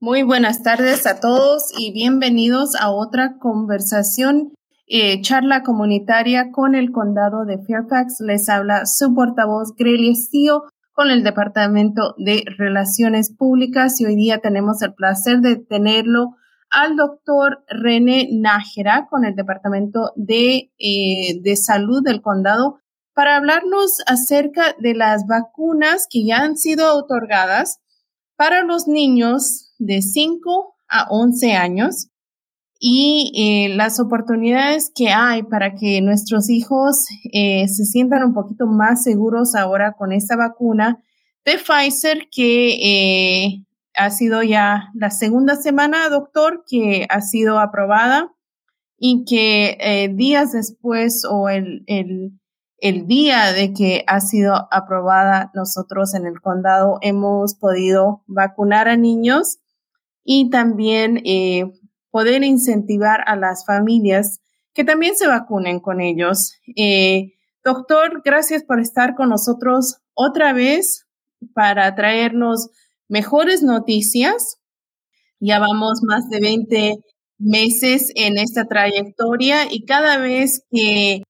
Muy buenas tardes a todos y bienvenidos a otra conversación, eh, charla comunitaria con el condado de Fairfax. Les habla su portavoz Grelia Estío con el Departamento de Relaciones Públicas y hoy día tenemos el placer de tenerlo al doctor René Nájera con el Departamento de, eh, de Salud del condado para hablarnos acerca de las vacunas que ya han sido otorgadas para los niños de 5 a 11 años. Y eh, las oportunidades que hay para que nuestros hijos eh, se sientan un poquito más seguros ahora con esta vacuna de Pfizer que eh, ha sido ya la segunda semana, doctor, que ha sido aprobada y que días después o el, el, el día de que ha sido aprobada, nosotros en el condado hemos podido vacunar a niños y también eh, poder incentivar a las familias que también se vacunen con ellos. Eh, doctor, gracias por estar con nosotros otra vez para traernos mejores noticias. Ya vamos más de 20 meses en esta trayectoria y cada vez que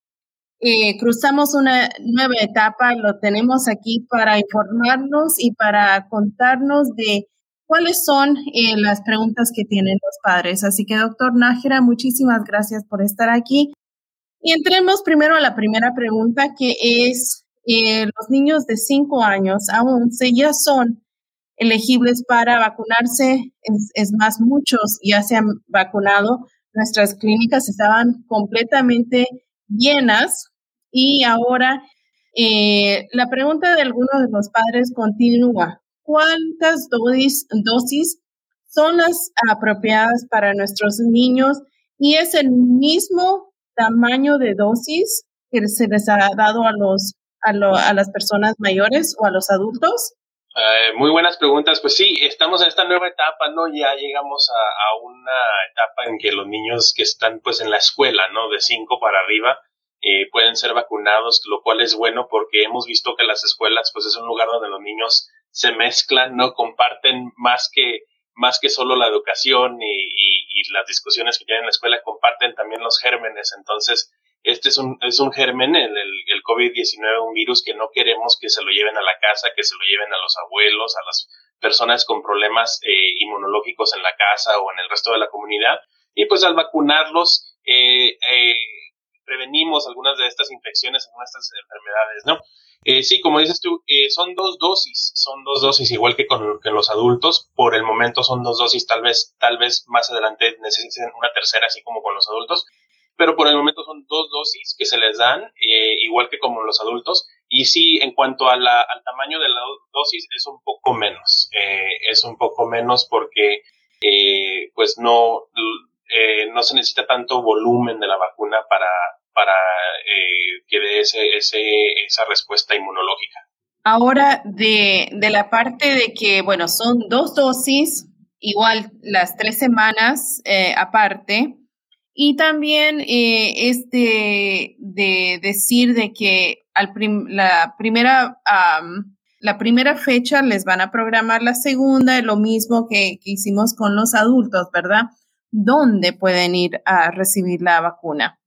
eh, cruzamos una nueva etapa, lo tenemos aquí para informarnos y para contarnos de cuáles son eh, las preguntas que tienen los padres. Así que, doctor Nájera, muchísimas gracias por estar aquí. Y entremos primero a la primera pregunta, que es, eh, los niños de 5 años a 11 ya son elegibles para vacunarse, es, más, muchos ya se han vacunado. Nuestras clínicas estaban completamente llenas y ahora eh, la pregunta de algunos de los padres continúa cuántas dosis, dosis son las apropiadas para nuestros niños y es el mismo tamaño de dosis que se les ha dado a los a, las personas mayores o a los adultos? Eh, muy buenas preguntas. Pues sí, estamos en esta nueva etapa, ¿no? Ya llegamos a, una etapa en que los niños que están pues en la escuela, ¿no? De 5 para arriba, eh, pueden ser vacunados, lo cual es bueno porque hemos visto que las escuelas pues es un lugar donde los niños se mezclan, ¿no? Comparten más que, más que solo la educación y, las discusiones que tienen en la escuela, comparten también los gérmenes. Entonces, este es un, es un germen, el, el, COVID-19, un virus que no queremos que se lo lleven a la casa, que se lo lleven a los abuelos, a las personas con problemas eh, inmunológicos en la casa o en el resto de la comunidad. Y pues al vacunarlos, eh, eh, prevenimos algunas de estas infecciones, algunas de estas enfermedades, ¿no? Eh, sí, como dices tú, eh, son dos dosis, son dos dosis, igual que con los adultos. Por el momento son dos dosis, tal vez, tal vez más adelante necesiten una tercera, así como con los adultos. Pero por el momento son dos dosis que se les dan, eh, igual que como los adultos. Y sí, en cuanto a la, al tamaño de la dosis, es un poco menos. es un poco menos porque, pues no, no se necesita tanto volumen de la vacuna para, para eh, que dé ese, esa respuesta inmunológica. Ahora, de, la parte de que, bueno, son dos dosis, igual las tres semanas eh, aparte, y también eh, este de decir de que al la primera la primera fecha les van a programar la segunda, lo mismo que, que hicimos con los adultos, ¿verdad? ¿Dónde pueden ir a recibir la vacuna?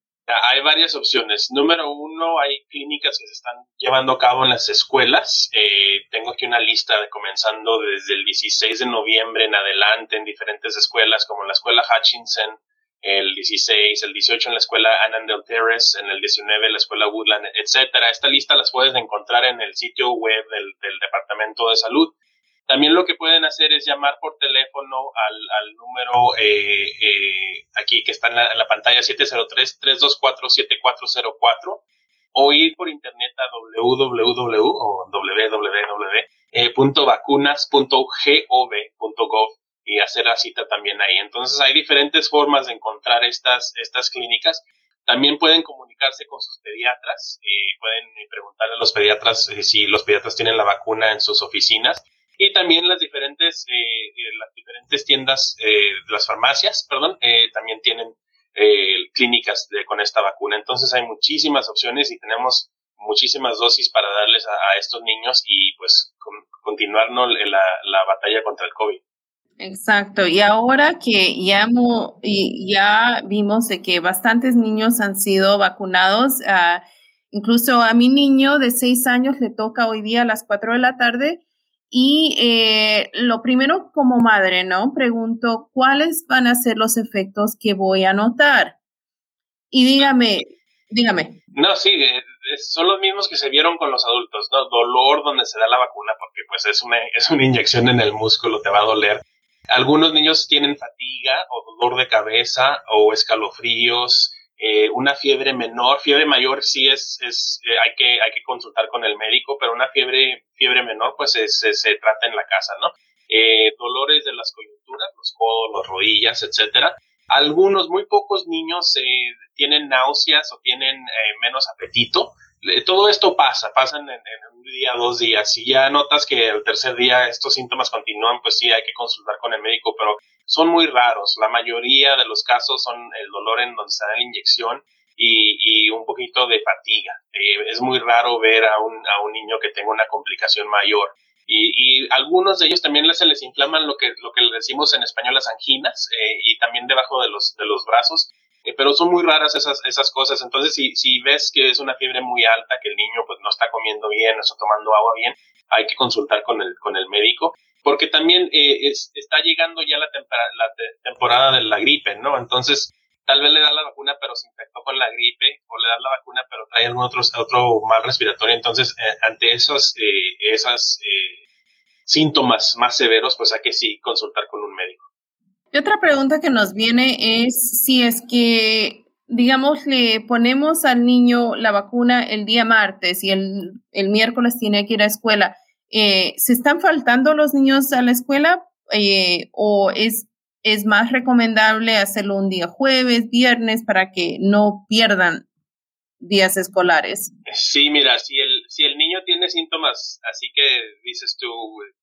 Hay varias opciones. Número uno, hay clínicas que se están llevando a cabo en las escuelas. Eh, tengo aquí una lista comenzando desde el 16 de noviembre en adelante en diferentes escuelas, como la escuela Hutchinson, el 16, el 18 en la escuela Annandale Terrace, en el 19 la escuela Woodland, etcétera. Esta lista las puedes encontrar en el sitio web del Departamento de Salud. También lo que pueden hacer es llamar por teléfono al, número eh, eh, aquí que está en la, pantalla 703-324-7404 o ir por internet a www o www.vacunas.gov.gov y hacer la cita también ahí. Entonces hay diferentes formas de encontrar estas, estas clínicas. También pueden comunicarse con sus pediatras, eh, pueden preguntarle a los pediatras si los pediatras tienen la vacuna en sus oficinas y también las diferentes, eh, eh, las diferentes tiendas, eh, las farmacias, perdón, también tienen clínicas con esta vacuna. Entonces hay muchísimas opciones y tenemos muchísimas dosis para darles a, estos niños y pues continuarnos la, la batalla contra el COVID. Exacto, y ahora que ya, ya vimos de que bastantes niños han sido vacunados, uh, incluso a mi niño de seis años le toca hoy día a las cuatro de la tarde, y eh, lo primero como madre, ¿no? Pregunto, ¿cuáles van a ser los efectos que voy a notar? Y dígame, dígame. No, sí, eh, son los mismos que se vieron con los adultos, ¿no? Dolor donde se da la vacuna, porque pues es una, es una inyección en el músculo, te va a doler. Algunos niños tienen fatiga o dolor de cabeza o escalofríos, eh, una fiebre menor, fiebre mayor sí es, es eh, hay, que, hay que consultar con el médico, pero una fiebre, fiebre menor pues se, se, trata en la casa, ¿no? Eh, dolores de las coyunturas, los codos, las rodillas, etcétera. Algunos, muy pocos niños tienen náuseas o tienen menos apetito. Todo esto pasa, pasan en, un día, dos días. Si ya notas que el tercer día estos síntomas continúan, pues sí hay que consultar con el médico, pero son muy raros. La mayoría de los casos son el dolor en donde se da la inyección y, un poquito de fatiga. Eh, es muy raro ver a un, a un niño que tenga una complicación mayor. Y, algunos de ellos también se les inflaman lo que, lo que le decimos en español las anginas eh, y también debajo de los, de los brazos. Eh, pero son muy raras esas, esas cosas. Entonces, si, si ves que es una fiebre muy alta, que el niño pues no está comiendo bien, no está tomando agua bien, hay que consultar con el, con el médico porque también eh, está llegando ya la, la temporada de la gripe, ¿no? Entonces, tal vez le da la vacuna, pero se infectó con la gripe, o le da la vacuna, pero trae algún otro, otro mal respiratorio. Entonces, eh, ante esos eh, esas, síntomas más severos, pues hay que sí consultar con un médico. Y otra pregunta que nos viene es si es que, digamos, le ponemos al niño la vacuna el día martes y el, el miércoles tiene que ir a escuela eh, ¿se están faltando los niños a la escuela eh, o es, es más recomendable hacerlo un día jueves, viernes, para que no pierdan días escolares? Sí, mira, si el, tiene síntomas, así que dices tú,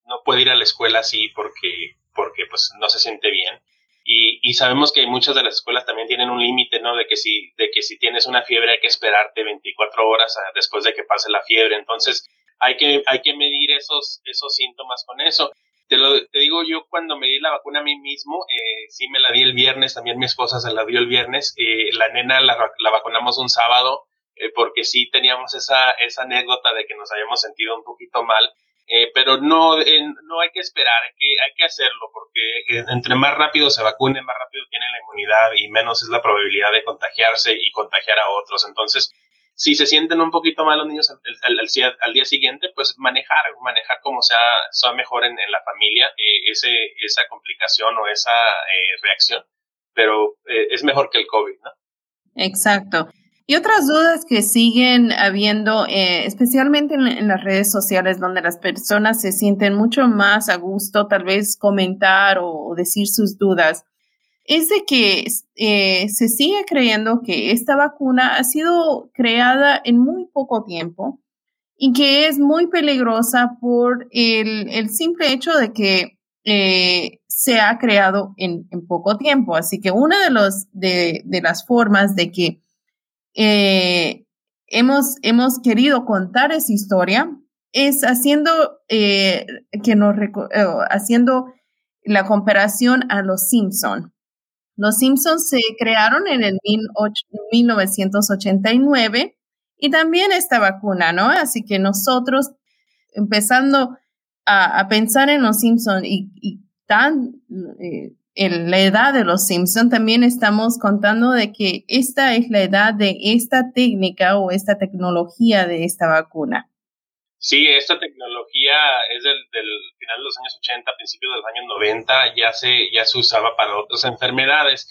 no puede ir a la escuela así porque, porque pues no se siente bien. Y, y sabemos que muchas de las escuelas también tienen un límite, ¿no? De que si, de que si tienes una fiebre hay que esperarte 24 horas después de que pase la fiebre. Entonces, hay que, hay que medir esos, esos síntomas con eso. Te, lo, te digo yo cuando me di la vacuna a mí mismo, eh, sí me la di el viernes, también mi esposa se la dio el viernes, eh, la nena la, vacunamos un sábado, eh, porque sí teníamos esa, esa anécdota de que nos habíamos sentido un poquito mal, eh, pero no, no hay que esperar, hay que, hay que hacerlo, porque entre más rápido se vacune, más rápido tiene la inmunidad y menos es la probabilidad de contagiarse y contagiar a otros. Entonces, si se sienten un poquito mal los niños al, día siguiente, pues manejar, manejar como sea, sea mejor en, la familia eh, ese, esa complicación o esa eh, reacción, pero eh, es mejor que el COVID, ¿no? Exacto. Y otras dudas que siguen habiendo, especialmente en, las redes sociales, donde las personas se sienten mucho más a gusto, tal vez comentar o decir sus dudas es de que eh, se sigue creyendo que esta vacuna ha sido creada en muy poco tiempo y que es muy peligrosa por el, simple hecho de que eh, se ha creado en, poco tiempo. Así que una de, los, de, las formas de que eh, hemos, hemos querido contar esa historia es haciendo, que nos, haciendo la comparación a los Simpson. Los Simpsons se crearon en el 1989 y también esta vacuna, ¿no? Así que nosotros, empezando a, pensar en los Simpsons y, tan eh, en la edad de los Simpsons, también estamos contando de que esta es la edad de esta técnica o esta tecnología de esta vacuna. Sí, esta tecnología es del, final de los años 80, principios de los años 90, ya se, ya se usaba para otras enfermedades.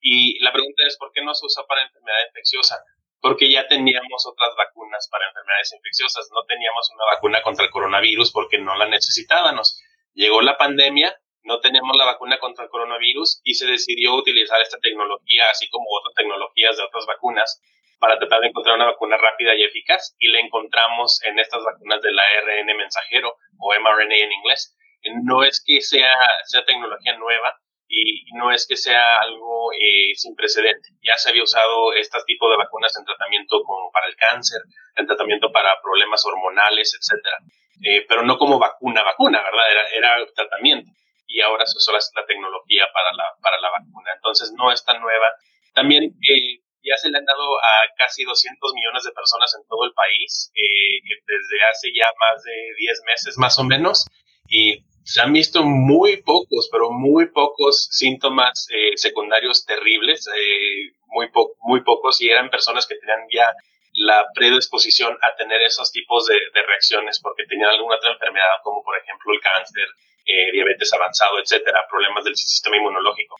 Y la pregunta es, ¿por qué no se usa para enfermedad infecciosa? Porque ya teníamos otras vacunas para enfermedades infecciosas. No teníamos una vacuna contra el coronavirus porque no la necesitábamos. Llegó la pandemia, no teníamos la vacuna contra el coronavirus y se decidió utilizar esta tecnología, así como otras tecnologías de otras vacunas, para tratar de encontrar una vacuna rápida y eficaz y la encontramos en estas vacunas del ARN mensajero o mRNA en inglés. No es que sea, sea tecnología nueva y no es que sea algo eh, sin precedente. Ya se había usado este tipo de vacunas en tratamiento como para el cáncer, en tratamiento para problemas hormonales, etcétera. Eh, pero no como vacuna, vacuna, ¿verdad? Era, era tratamiento. Y ahora se usó la, tecnología para la, para la vacuna. Entonces no es tan nueva. También eh, ya se le han dado a casi 200 millones de personas en todo el país eh, desde hace ya más de 10 meses más o menos y se han visto muy pocos, pero muy pocos síntomas eh, secundarios terribles, eh, muy, muy pocos y eran personas que tenían ya la predisposición a tener esos tipos de, reacciones porque tenían alguna otra enfermedad como por ejemplo el cáncer, diabetes avanzado, etcétera, problemas del sistema inmunológico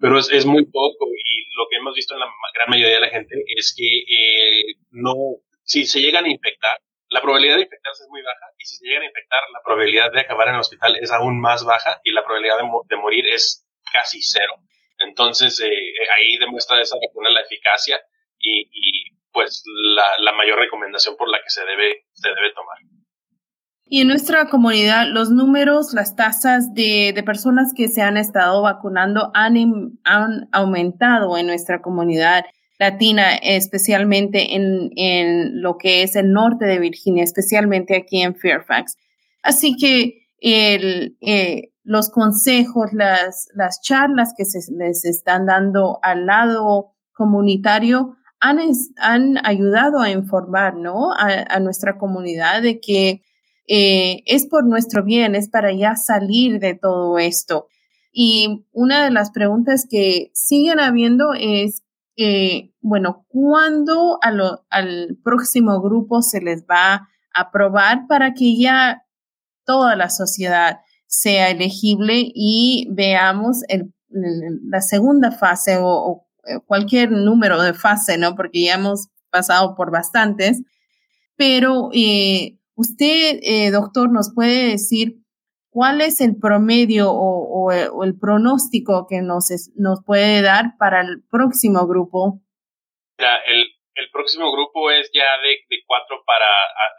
pero es, es, muy poco y lo que hemos visto en la gran mayoría de la gente es que eh, no, si se llegan a infectar, la probabilidad de infectarse es muy baja y si se llegan a infectar, la probabilidad de acabar en el hospital es aún más baja y la probabilidad de, morir es casi cero. Entonces, eh, ahí demuestra esa vacuna la eficacia y, y pues la, la, mayor recomendación por la que se debe, se debe tomar. Y en nuestra comunidad, los números, las tasas de, de personas que se han estado vacunando han, han, aumentado en nuestra comunidad latina, especialmente en, en, lo que es el norte de Virginia, especialmente aquí en Fairfax. Así que el, eh, los consejos, las, las charlas que se les están dando al lado comunitario han, han ayudado a informar ¿no? a, a nuestra comunidad de que eh, es por nuestro bien, es para ya salir de todo esto. Y una de las preguntas que siguen habiendo es, eh, bueno, ¿cuándo al próximo grupo se les va a aprobar para que ya toda la sociedad sea elegible y veamos la segunda fase o, o, cualquier número de fase, ¿no? Porque ya hemos pasado por bastantes, pero eh, Usted, eh, doctor, nos puede decir cuál es el promedio o, el pronóstico que nos, nos puede dar para el próximo grupo. el, próximo grupo es ya de, cuatro para,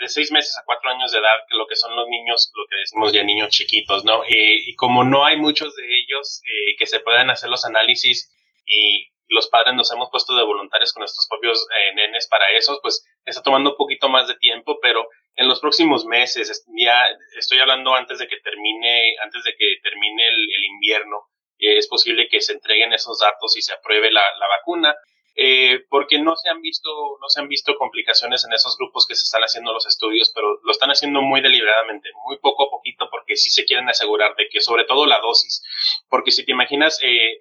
de seis meses a cuatro años de edad, lo que son los niños, lo que decimos ya niños chiquitos, ¿no? Eh, y como no hay muchos de ellos eh, que se puedan hacer los análisis y los padres nos hemos puesto de voluntarios con nuestros propios nenes para eso, pues está tomando un poquito más de tiempo, pero en los próximos meses, ya estoy hablando antes de que termine, antes de que termine el, invierno, eh, es posible que se entreguen esos datos y se apruebe la, vacuna, eh, porque no se han visto, no se han visto complicaciones en esos grupos que se están haciendo los estudios, pero lo están haciendo muy deliberadamente, muy poco a poquito, porque sí se quieren asegurar de que, sobre todo la dosis, porque si te imaginas eh,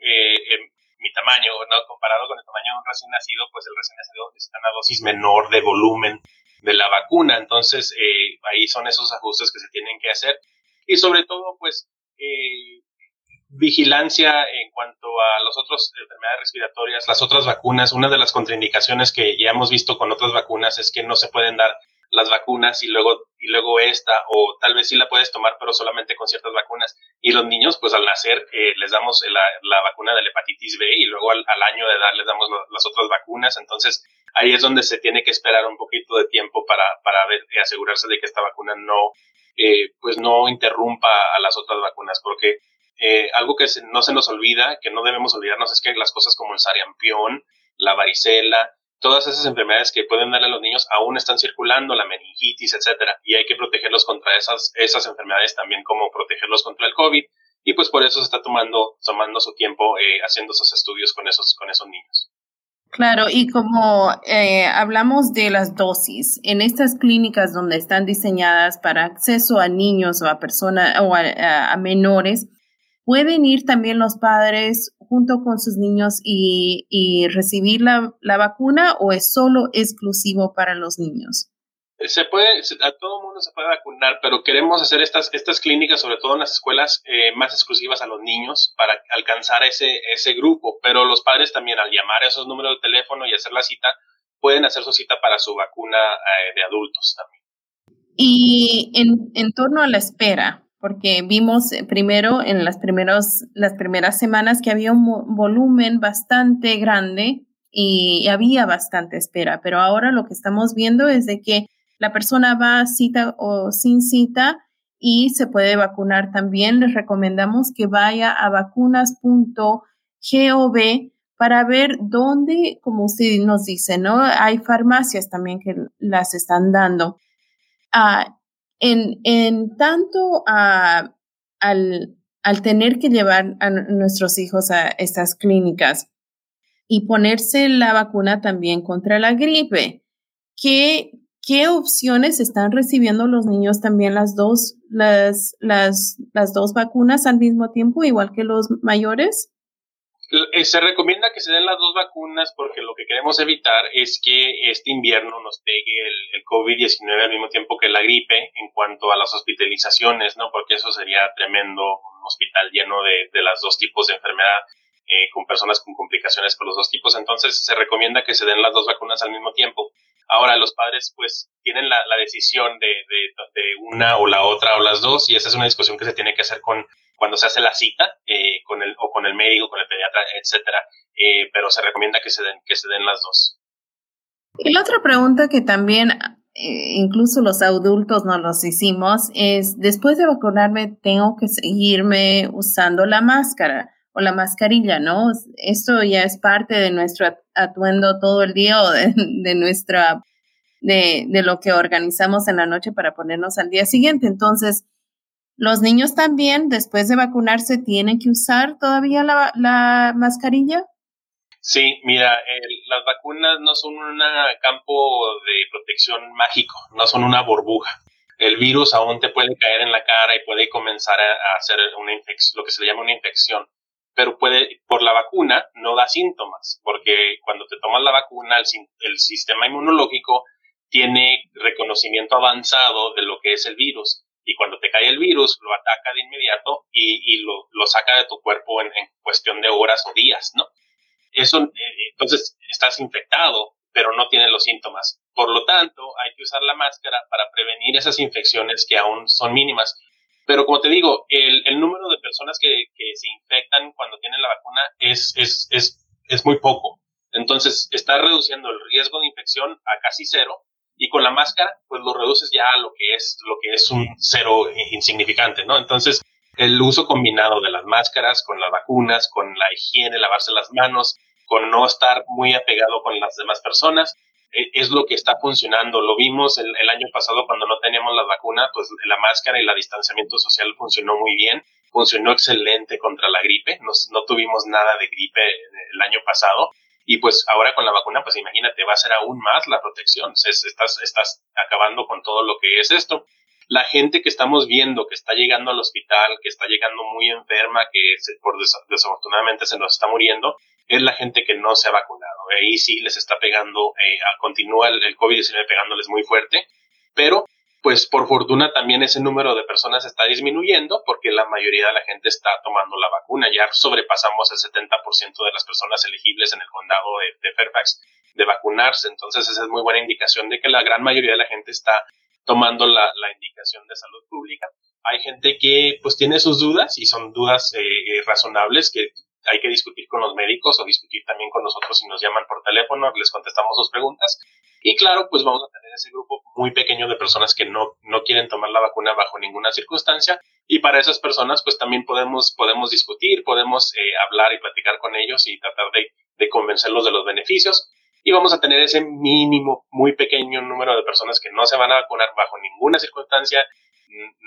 mi tamaño, ¿no? Comparado con el tamaño de un recién nacido, pues el recién nacido necesita una dosis menor de volumen de la vacuna. Entonces, eh, ahí son esos ajustes que se tienen que hacer. Y sobre todo, pues, eh, vigilancia en cuanto a las otras enfermedades respiratorias, las otras vacunas. Una de las contraindicaciones que ya hemos visto con otras vacunas es que no se pueden dar las vacunas y luego, y luego esta, o tal vez sí la puedes tomar, pero solamente con ciertas vacunas. Y los niños, pues al nacer, eh, les damos la, la, vacuna de la hepatitis B y luego al, año de edad les damos las otras vacunas. Entonces, ahí es donde se tiene que esperar un poquito de tiempo para, para ver y asegurarse de que esta vacuna no, eh, pues no interrumpa a las otras vacunas, porque eh, algo que no se nos olvida, que no debemos olvidarnos, es que las cosas como el sarampión, la varicela, todas esas enfermedades que pueden darle a los niños aún están circulando, la meningitis, etcétera, y hay que protegerlos contra esas, esas enfermedades también como protegerlos contra el COVID, y pues por eso se está tomando, tomando su tiempo eh, haciendo esos estudios con esos, con esos niños. Claro, y como eh, hablamos de las dosis, en estas clínicas donde están diseñadas para acceso a niños o a personas o a menores, ¿Pueden ir también los padres junto con sus niños y, recibir la, vacuna o es solo exclusivo para los niños? Se puede, a todo mundo se puede vacunar, pero queremos hacer estas, estas clínicas, sobre todo en las escuelas, eh, más exclusivas a los niños para alcanzar ese, ese grupo. Pero los padres también, al llamar a esos números de teléfono y hacer la cita, pueden hacer su cita para su vacuna eh, de adultos también. Y en, en torno a la espera, porque vimos eh, primero en las, primeros, las primeras semanas que había un volumen bastante grande y había bastante espera, pero ahora lo que estamos viendo es de que la persona va cita o sin cita y se puede vacunar también. Les recomendamos que vaya a vacunas.gov para ver dónde, como usted nos dice, ¿no? Hay farmacias también que las están dando. Ah, en, en tanto al, al tener que llevar a nuestros hijos a estas clínicas y ponerse la vacuna también contra la gripe, ¿qué, qué opciones están recibiendo los niños también las dos, las, las, las dos vacunas al mismo tiempo, igual que los mayores? Eh, se recomienda que se den las dos vacunas porque lo que queremos evitar es que este invierno nos pegue el, COVID-19 al mismo tiempo que la gripe en cuanto a las hospitalizaciones, ¿no? Porque eso sería tremendo, un hospital lleno de, de los dos tipos de enfermedad, eh, con personas con complicaciones por los dos tipos. Entonces se recomienda que se den las dos vacunas al mismo tiempo. Ahora los padres pues tienen la, decisión de, de, de una o la otra o las dos y esa es una discusión que se tiene que hacer con cuando se hace la cita eh, con el o con el médico, con el pediatra, etcétera. Eh, pero se recomienda que se den que se den las dos. Y la otra pregunta que también eh, incluso los adultos nos los hicimos es después de vacunarme tengo que seguirme usando la máscara o la mascarilla, ¿no? Esto ya es parte de nuestro atuendo todo el día o de, nuestra de, lo que organizamos en la noche para ponernos al día siguiente. Entonces, ¿Los niños también, después de vacunarse, tienen que usar todavía la, mascarilla? Sí, mira, las vacunas no son un campo de protección mágico, no son una burbuja. El virus aún te puede caer en la cara y puede comenzar a, hacer una lo que se le llama una infección. Pero puede, por la vacuna no da síntomas, porque cuando te tomas la vacuna, el sistema inmunológico tiene reconocimiento avanzado de lo que es el virus y cuando te cae el virus lo ataca de inmediato y, lo, saca de tu cuerpo en, cuestión de horas o días, ¿no? Eso, eh, entonces estás infectado, pero no tienes los síntomas. Por lo tanto, hay que usar la máscara para prevenir esas infecciones que aún son mínimas. Pero como te digo, el, el número de personas que, que, se infectan cuando tienen la vacuna es, es, es, es muy poco. Entonces, está reduciendo el riesgo de infección a casi cero y con la máscara pues lo reduces ya a lo que es lo que es un cero insignificante, ¿no? Entonces, el uso combinado de las máscaras con las vacunas, con la higiene, lavarse las manos, con no estar muy apegado con las demás personas, es lo que está funcionando. Lo vimos el, año pasado cuando no teníamos la vacuna, pues la máscara y el distanciamiento social funcionó muy bien, funcionó excelente contra la gripe, no tuvimos nada de gripe el año pasado y pues ahora con la vacuna, pues imagínate, va a ser aún más la protección. Estás, estás acabando con todo lo que es esto. La gente que estamos viendo que está llegando al hospital, que está llegando muy enferma, que por desafortunadamente se nos está muriendo, es la gente que no se ha vacunado. Ahí sí les está pegando, eh, continúa el, el COVID-19 pegándoles muy fuerte, pero pues por fortuna también ese número de personas está disminuyendo porque la mayoría de la gente está tomando la vacuna. Ya sobrepasamos el 70% de las personas elegibles en el condado de, Fairfax de vacunarse. Entonces esa es muy buena indicación de que la gran mayoría de la gente está tomando la, indicación de salud pública. Hay gente que pues tiene sus dudas y son dudas eh, eh, razonables que hay que discutir con los médicos o discutir también con nosotros si nos llaman por teléfono, les contestamos sus preguntas. Y claro, pues vamos a tener ese grupo muy pequeño de personas que no, no quieren tomar la vacuna bajo ninguna circunstancia. Y para esas personas, pues también podemos, podemos discutir, podemos eh, hablar y platicar con ellos y tratar de, de convencerlos de los beneficios. Y vamos a tener ese mínimo, muy pequeño número de personas que no se van a vacunar bajo ninguna circunstancia.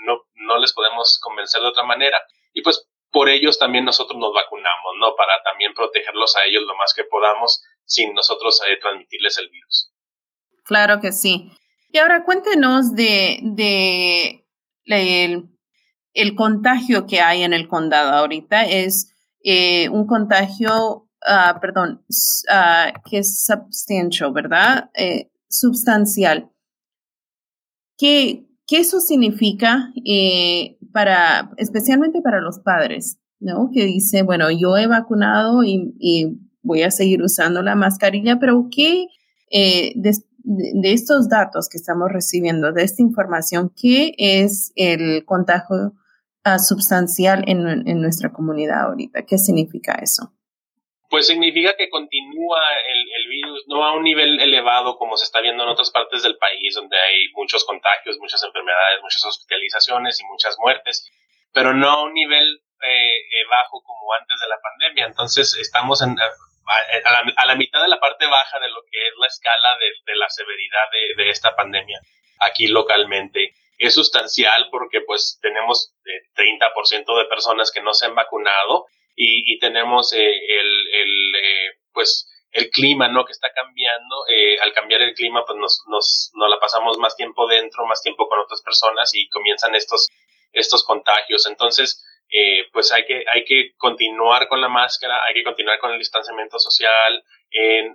No, no les podemos convencer de otra manera. Y pues por ellos también nosotros nos vacunamos, ¿no? Para también protegerlos a ellos lo más que podamos sin nosotros eh, transmitirles el virus. Claro que sí. Y ahora cuéntenos de, de el, contagio que hay en el condado ahorita. Es eh, un contagio, uh, perdón, uh, que es substantial, ¿verdad? Eh, substancial. ¿Qué, ¿Qué eso significa eh, para, especialmente para los padres, ¿no? Que dice, bueno, yo he vacunado y, y voy a seguir usando la mascarilla, pero ¿qué eh, de, de, estos datos que estamos recibiendo, de esta información, qué es el contagio uh, substancial en, en nuestra comunidad ahorita? ¿Qué significa eso? Pues significa que continúa el, el, virus, no a un nivel elevado como se está viendo en otras partes del país, donde hay muchos contagios, muchas enfermedades, muchas hospitalizaciones y muchas muertes, pero no a un nivel eh, eh bajo como antes de la pandemia. Entonces estamos en, a, la, a, la, mitad de la parte baja de lo que es la escala de, la severidad de, esta pandemia aquí localmente. es sustancial porque pues tenemos el 30% de personas que no se han vacunado y, tenemos el, el pues el clima, ¿no? Que está cambiando. Eh, al cambiar el clima, pues nos, nos, nos la pasamos más tiempo dentro, más tiempo con otras personas y comienzan estos, estos contagios. Entonces, eh, pues hay que, hay que continuar con la máscara, hay que continuar con el distanciamiento social, eh,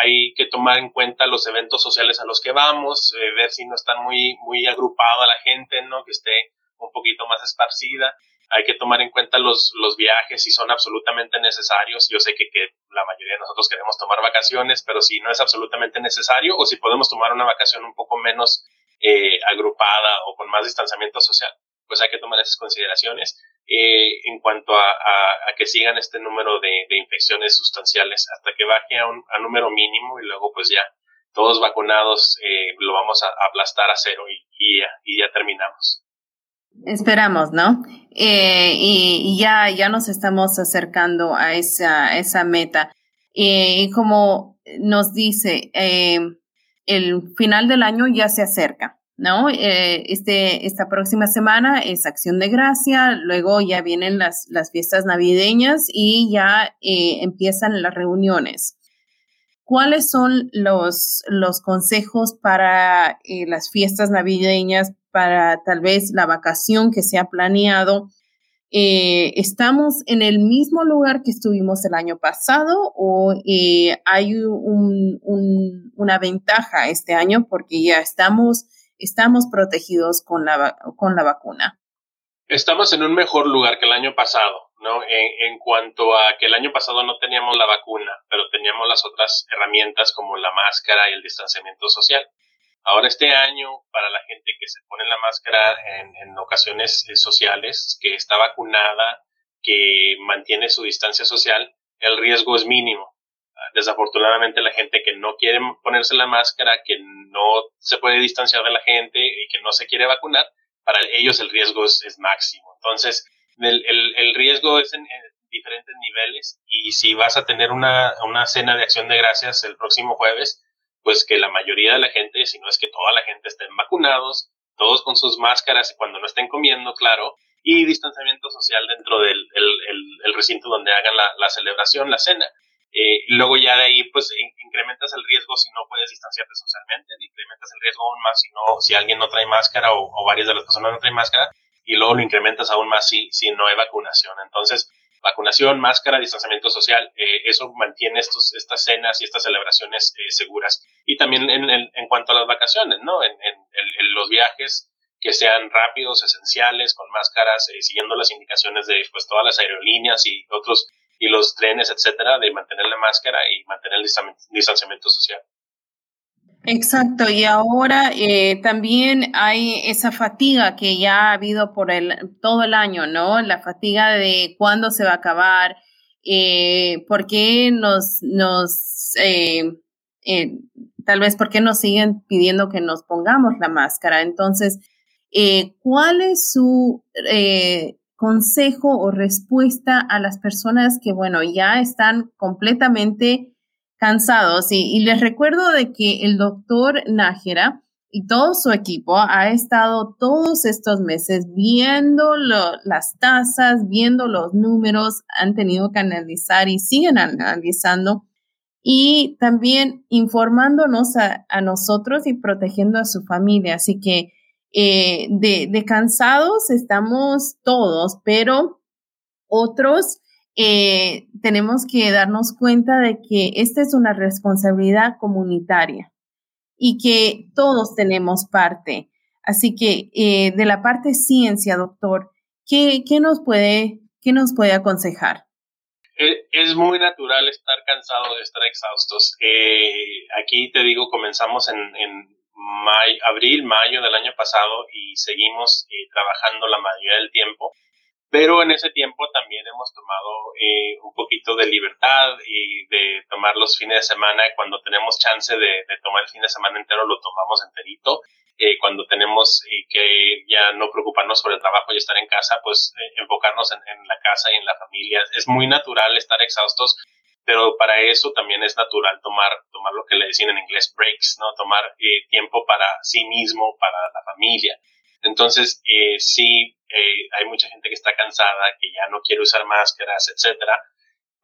hay que tomar en cuenta los eventos sociales a los que vamos, ver si no están muy, muy agrupada la gente, ¿no? Que esté un poquito más esparcida hay que tomar en cuenta los, los viajes si son absolutamente necesarios. Yo sé que, la mayoría de nosotros queremos tomar vacaciones, pero si no es absolutamente necesario o si podemos tomar una vacación un poco menos eh, agrupada o con más distanciamiento social, pues hay que tomar esas consideraciones. Eh, en cuanto a, a, que sigan este número de, infecciones sustanciales hasta que baje a un a número mínimo y luego pues ya todos vacunados eh, lo vamos a, aplastar a cero y, ya, y ya terminamos. Esperamos, ¿no? Eh, y, ya, ya nos estamos acercando a esa, esa meta. Eh, y como nos dice, eh, el final del año ya se acerca, ¿no? este, esta próxima semana es Acción de Gracia, luego ya vienen las, las fiestas navideñas y ya empiezan las reuniones. ¿Cuáles son los, los consejos para las fiestas navideñas para tal vez la vacación que se ha planeado. Eh, ¿Estamos en el mismo lugar que estuvimos el año pasado o eh, hay una ventaja este año porque ya estamos, estamos protegidos con la, con la vacuna? Estamos en un mejor lugar que el año pasado, ¿no? En, cuanto a que el año pasado no teníamos la vacuna, pero teníamos las otras herramientas como la máscara y el distanciamiento social. Ahora este año, para la gente que se pone la máscara en, ocasiones eh, sociales, que está vacunada, que mantiene su distancia social, el riesgo es mínimo. Desafortunadamente la gente que no quiere ponerse la máscara, que no se puede distanciar de la gente y que no se quiere vacunar, para ellos el riesgo es, es máximo. Entonces, el, el, el riesgo es en, en, diferentes niveles y si vas a tener una, una cena de acción de gracias el próximo jueves, pues que la mayoría de la gente, si no es que toda la gente estén vacunados, todos con sus máscaras cuando no estén comiendo, claro, y distanciamiento social dentro del el, recinto donde hagan la, celebración, la cena. Eh, luego ya de ahí, pues incrementas el riesgo si no puedes distanciarte socialmente, incrementas el riesgo aún más si no, si alguien no trae máscara o, o varias de las personas no traen máscara, y luego lo incrementas aún más si, si no hay vacunación. Entonces, vacunación, máscara, distanciamiento social, eh, eso mantiene estos, estas cenas y estas celebraciones eh, seguras. Y también en, en, cuanto a las vacaciones, ¿no? En, en, los viajes que sean rápidos, esenciales, con máscaras, eh, siguiendo las indicaciones de pues, todas las aerolíneas y otros, y los trenes, etcétera, de mantener la máscara y mantener el distanciamiento social. Exacto, y ahora eh, también hay esa fatiga que ya ha habido por el, todo el año, ¿no? La fatiga de cuándo se va a acabar, eh, por qué nos, nos eh, eh, tal vez por qué nos siguen pidiendo que nos pongamos la máscara. Entonces, ¿cuál es su consejo o respuesta a las personas que, bueno, ya están completamente cansados. Y, les recuerdo de que el doctor Nájera y todo su equipo ha estado todos estos meses viendo las tasas, viendo los números, han tenido que analizar y siguen analizando y también informándonos a, nosotros y protegiendo a su familia. Así que eh, de cansados estamos todos, pero otros eh, tenemos que darnos cuenta de que esta es una responsabilidad comunitaria y que todos tenemos parte. Así que eh, de la parte ciencia, doctor, ¿qué, nos, puede, qué nos puede aconsejar? Eh, es muy natural estar cansado de estar exhaustos. aquí te digo, comenzamos en, en abril, mayo del año pasado y seguimos trabajando la mayoría del tiempo pero en ese tiempo también hemos tomado eh, un poquito de libertad y de tomar los fines de semana. Cuando tenemos chance de, tomar el fin de semana entero lo tomamos enterito. Eh, cuando tenemos eh, que ya no preocuparnos por el trabajo y estar en casa pues enfocarnos en, la casa y en la familia. Es muy natural estar exhaustos pero para eso también es natural tomar tomar lo que le decían en inglés breaks no tomar tiempo para sí mismo para la familia. Entonces, eh, sí, eh, hay mucha gente que está cansada, que ya no quiere usar máscaras, etcétera,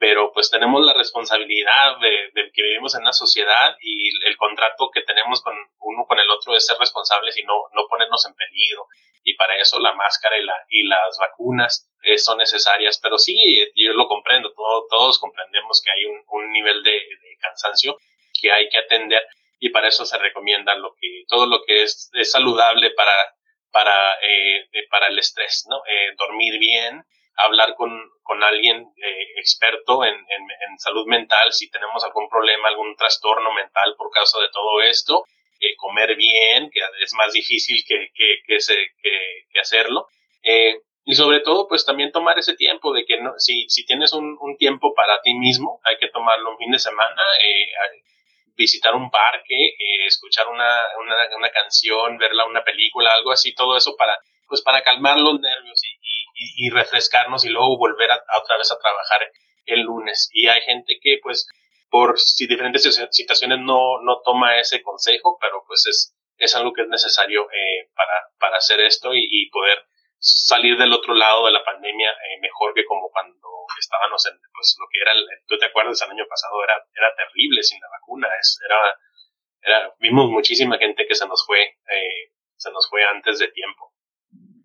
pero pues tenemos la responsabilidad de, que vivimos en una sociedad y el contrato que tenemos con uno con el otro es ser responsables y no, no ponernos en peligro. Y para eso la máscara y, la, y las vacunas eh, son necesarias. Pero sí, yo lo comprendo, todos comprendemos que hay un, nivel de, cansancio que hay que atender y para eso se recomienda lo que, todo lo que es, saludable para, para, eh, para el estrés, ¿no? Eh, dormir bien, hablar con, con alguien eh, experto en, en, salud mental si tenemos algún problema, algún trastorno mental por causa de todo esto, eh, comer bien, que es más difícil que, que, que, se, que, hacerlo. Eh, y sobre todo, pues también tomar ese tiempo de que no, si, si tienes un, un tiempo para ti mismo, hay que tomarlo un fin de semana, visitar un parque, escuchar una, una, una canción, verla una película, algo así, todo eso para, pues para calmar los nervios y, y, refrescarnos y luego volver a, otra vez a trabajar el lunes. Y hay gente que pues por si diferentes situaciones no, no toma ese consejo, pero pues es, es algo que es necesario eh, para, para hacer esto y, poder salir del otro lado de la pandemia eh, mejor que como cuando estábamos en pues lo que era el, tú te acuerdas el año pasado era era terrible sin la vacuna es, era era vimos muchísima gente que se nos fue eh, se nos fue antes de tiempo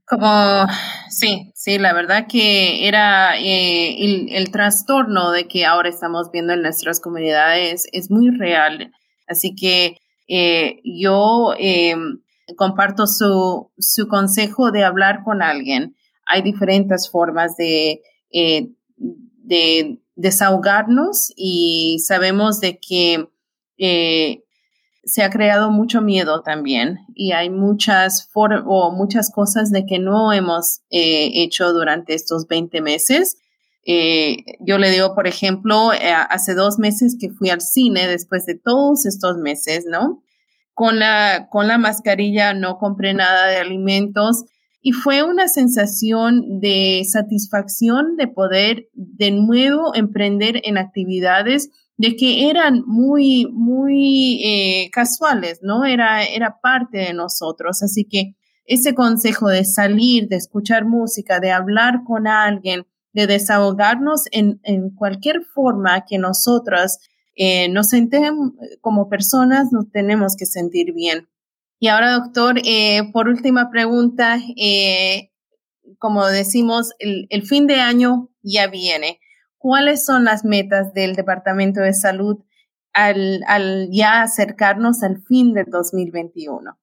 como, sí, sí, la verdad que era eh, el, trastorno de que ahora estamos viendo en nuestras comunidades es muy real. Así que eh, yo em, comparto su, su consejo de hablar con alguien. Hay diferentes formas de, eh, de desahogarnos y sabemos de que se ha creado mucho miedo también y hay muchas o muchas cosas de que no hemos eh, hecho durante estos 20 meses. Eh, yo le digo, por ejemplo, eh, hace dos meses que fui al cine después de todos estos meses, ¿no? Con la, con la mascarilla no compré nada de alimentos y fue una sensación de satisfacción de poder de nuevo emprender en actividades de que eran muy, muy eh, casuales, ¿no? Era, era parte de nosotros. Así que ese consejo de salir, de escuchar música, de hablar con alguien, de desahogarnos en, en cualquier forma que nosotros eh, nos sentemos como personas, nos tenemos que sentir bien. Y ahora, doctor, eh, por última pregunta, como decimos, el, el fin de año ya viene. ¿cuáles son las metas del Departamento de Salud al, al ya acercarnos al fin del 2021?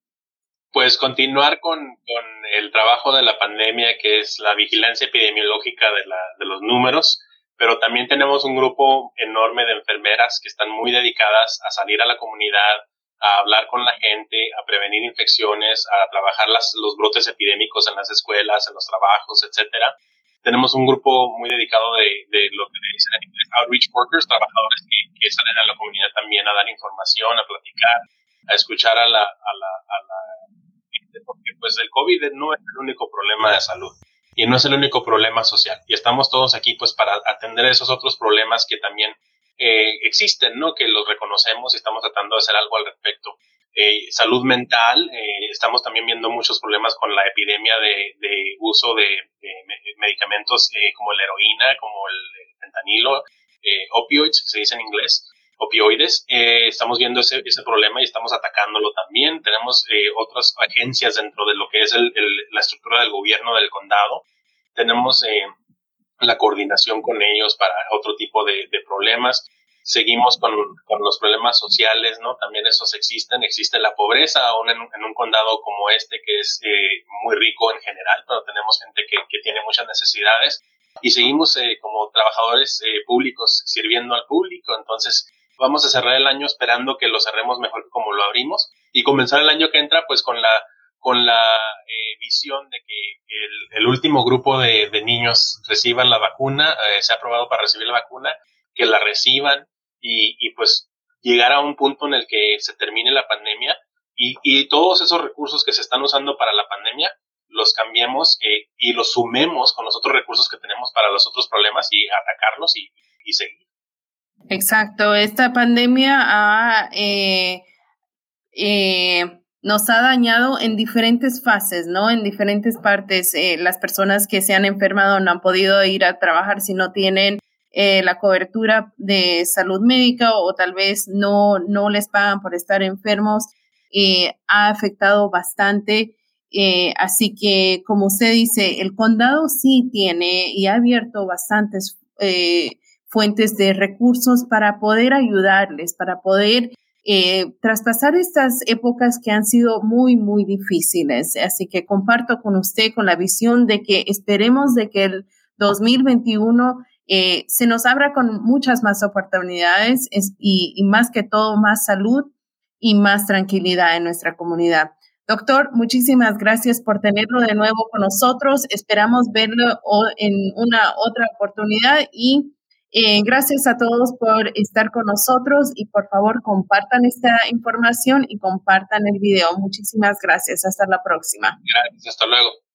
Pues continuar con, con, el trabajo de la pandemia, que es la vigilancia epidemiológica de, la, de los números, pero también tenemos un grupo enorme de enfermeras que están muy dedicadas a salir a la comunidad, a hablar con la gente, a prevenir infecciones, a trabajar las, los brotes epidémicos en las escuelas, en los trabajos, etcétera. Tenemos un grupo muy dedicado de, de lo que dicen en inglés outreach workers, trabajadores que, salen a la comunidad también a dar información, a platicar, a escuchar a la, a la, a la porque pues el COVID no es el único problema de salud y no es el único problema social. Y estamos todos aquí pues para atender esos otros problemas que también eh, existen, ¿no? Que los reconocemos y estamos tratando de hacer algo al respecto. Eh, salud mental, eh, estamos también viendo muchos problemas con la epidemia de, uso de, medicamentos eh, como la heroína, como el, fentanilo, opioids, se dice en inglés, opioides. estamos viendo ese, ese, problema y estamos atacándolo también. Tenemos otras agencias dentro de lo que es el, la estructura del gobierno del condado. Tenemos la coordinación con ellos para otro tipo de, de problemas seguimos con, con, los problemas sociales, ¿no? También esos existen, existe la pobreza aún en, un condado como este que es eh, muy rico en general, pero tenemos gente que, que tiene muchas necesidades y seguimos eh, como trabajadores eh, públicos sirviendo al público, entonces vamos a cerrar el año esperando que lo cerremos mejor como lo abrimos y comenzar el año que entra pues con la con la visión de que el, último grupo de, niños reciban la vacuna, se ha aprobado para recibir la vacuna, que la reciban, y, y pues llegar a un punto en el que se termine la pandemia y, y todos esos recursos que se están usando para la pandemia los cambiemos eh, y los sumemos con los otros recursos que tenemos para los otros problemas y atacarlos y, y seguir. Exacto, esta pandemia ha eh, eh, nos ha dañado en diferentes fases, ¿no? En diferentes partes. Eh, las personas que se han enfermado no han podido ir a trabajar si no tienen eh, la cobertura de salud médica o, tal vez no, no les pagan por estar enfermos. Ha afectado bastante. así que, como usted dice, el condado sí tiene y ha abierto bastantes fuentes de recursos para poder ayudarles, para poder eh, traspasar estas épocas que han sido muy, muy difíciles. Así que comparto con usted con la visión de que esperemos de que el 2021 eh, se nos abra con muchas más oportunidades y, y más que todo más salud y más tranquilidad en nuestra comunidad. Doctor, muchísimas gracias por tenerlo de nuevo con nosotros. Esperamos verlo en una otra oportunidad y eh, gracias a todos por estar con nosotros y por favor compartan esta información y compartan el video. Muchísimas gracias. Hasta la próxima. Gracias. Hasta luego.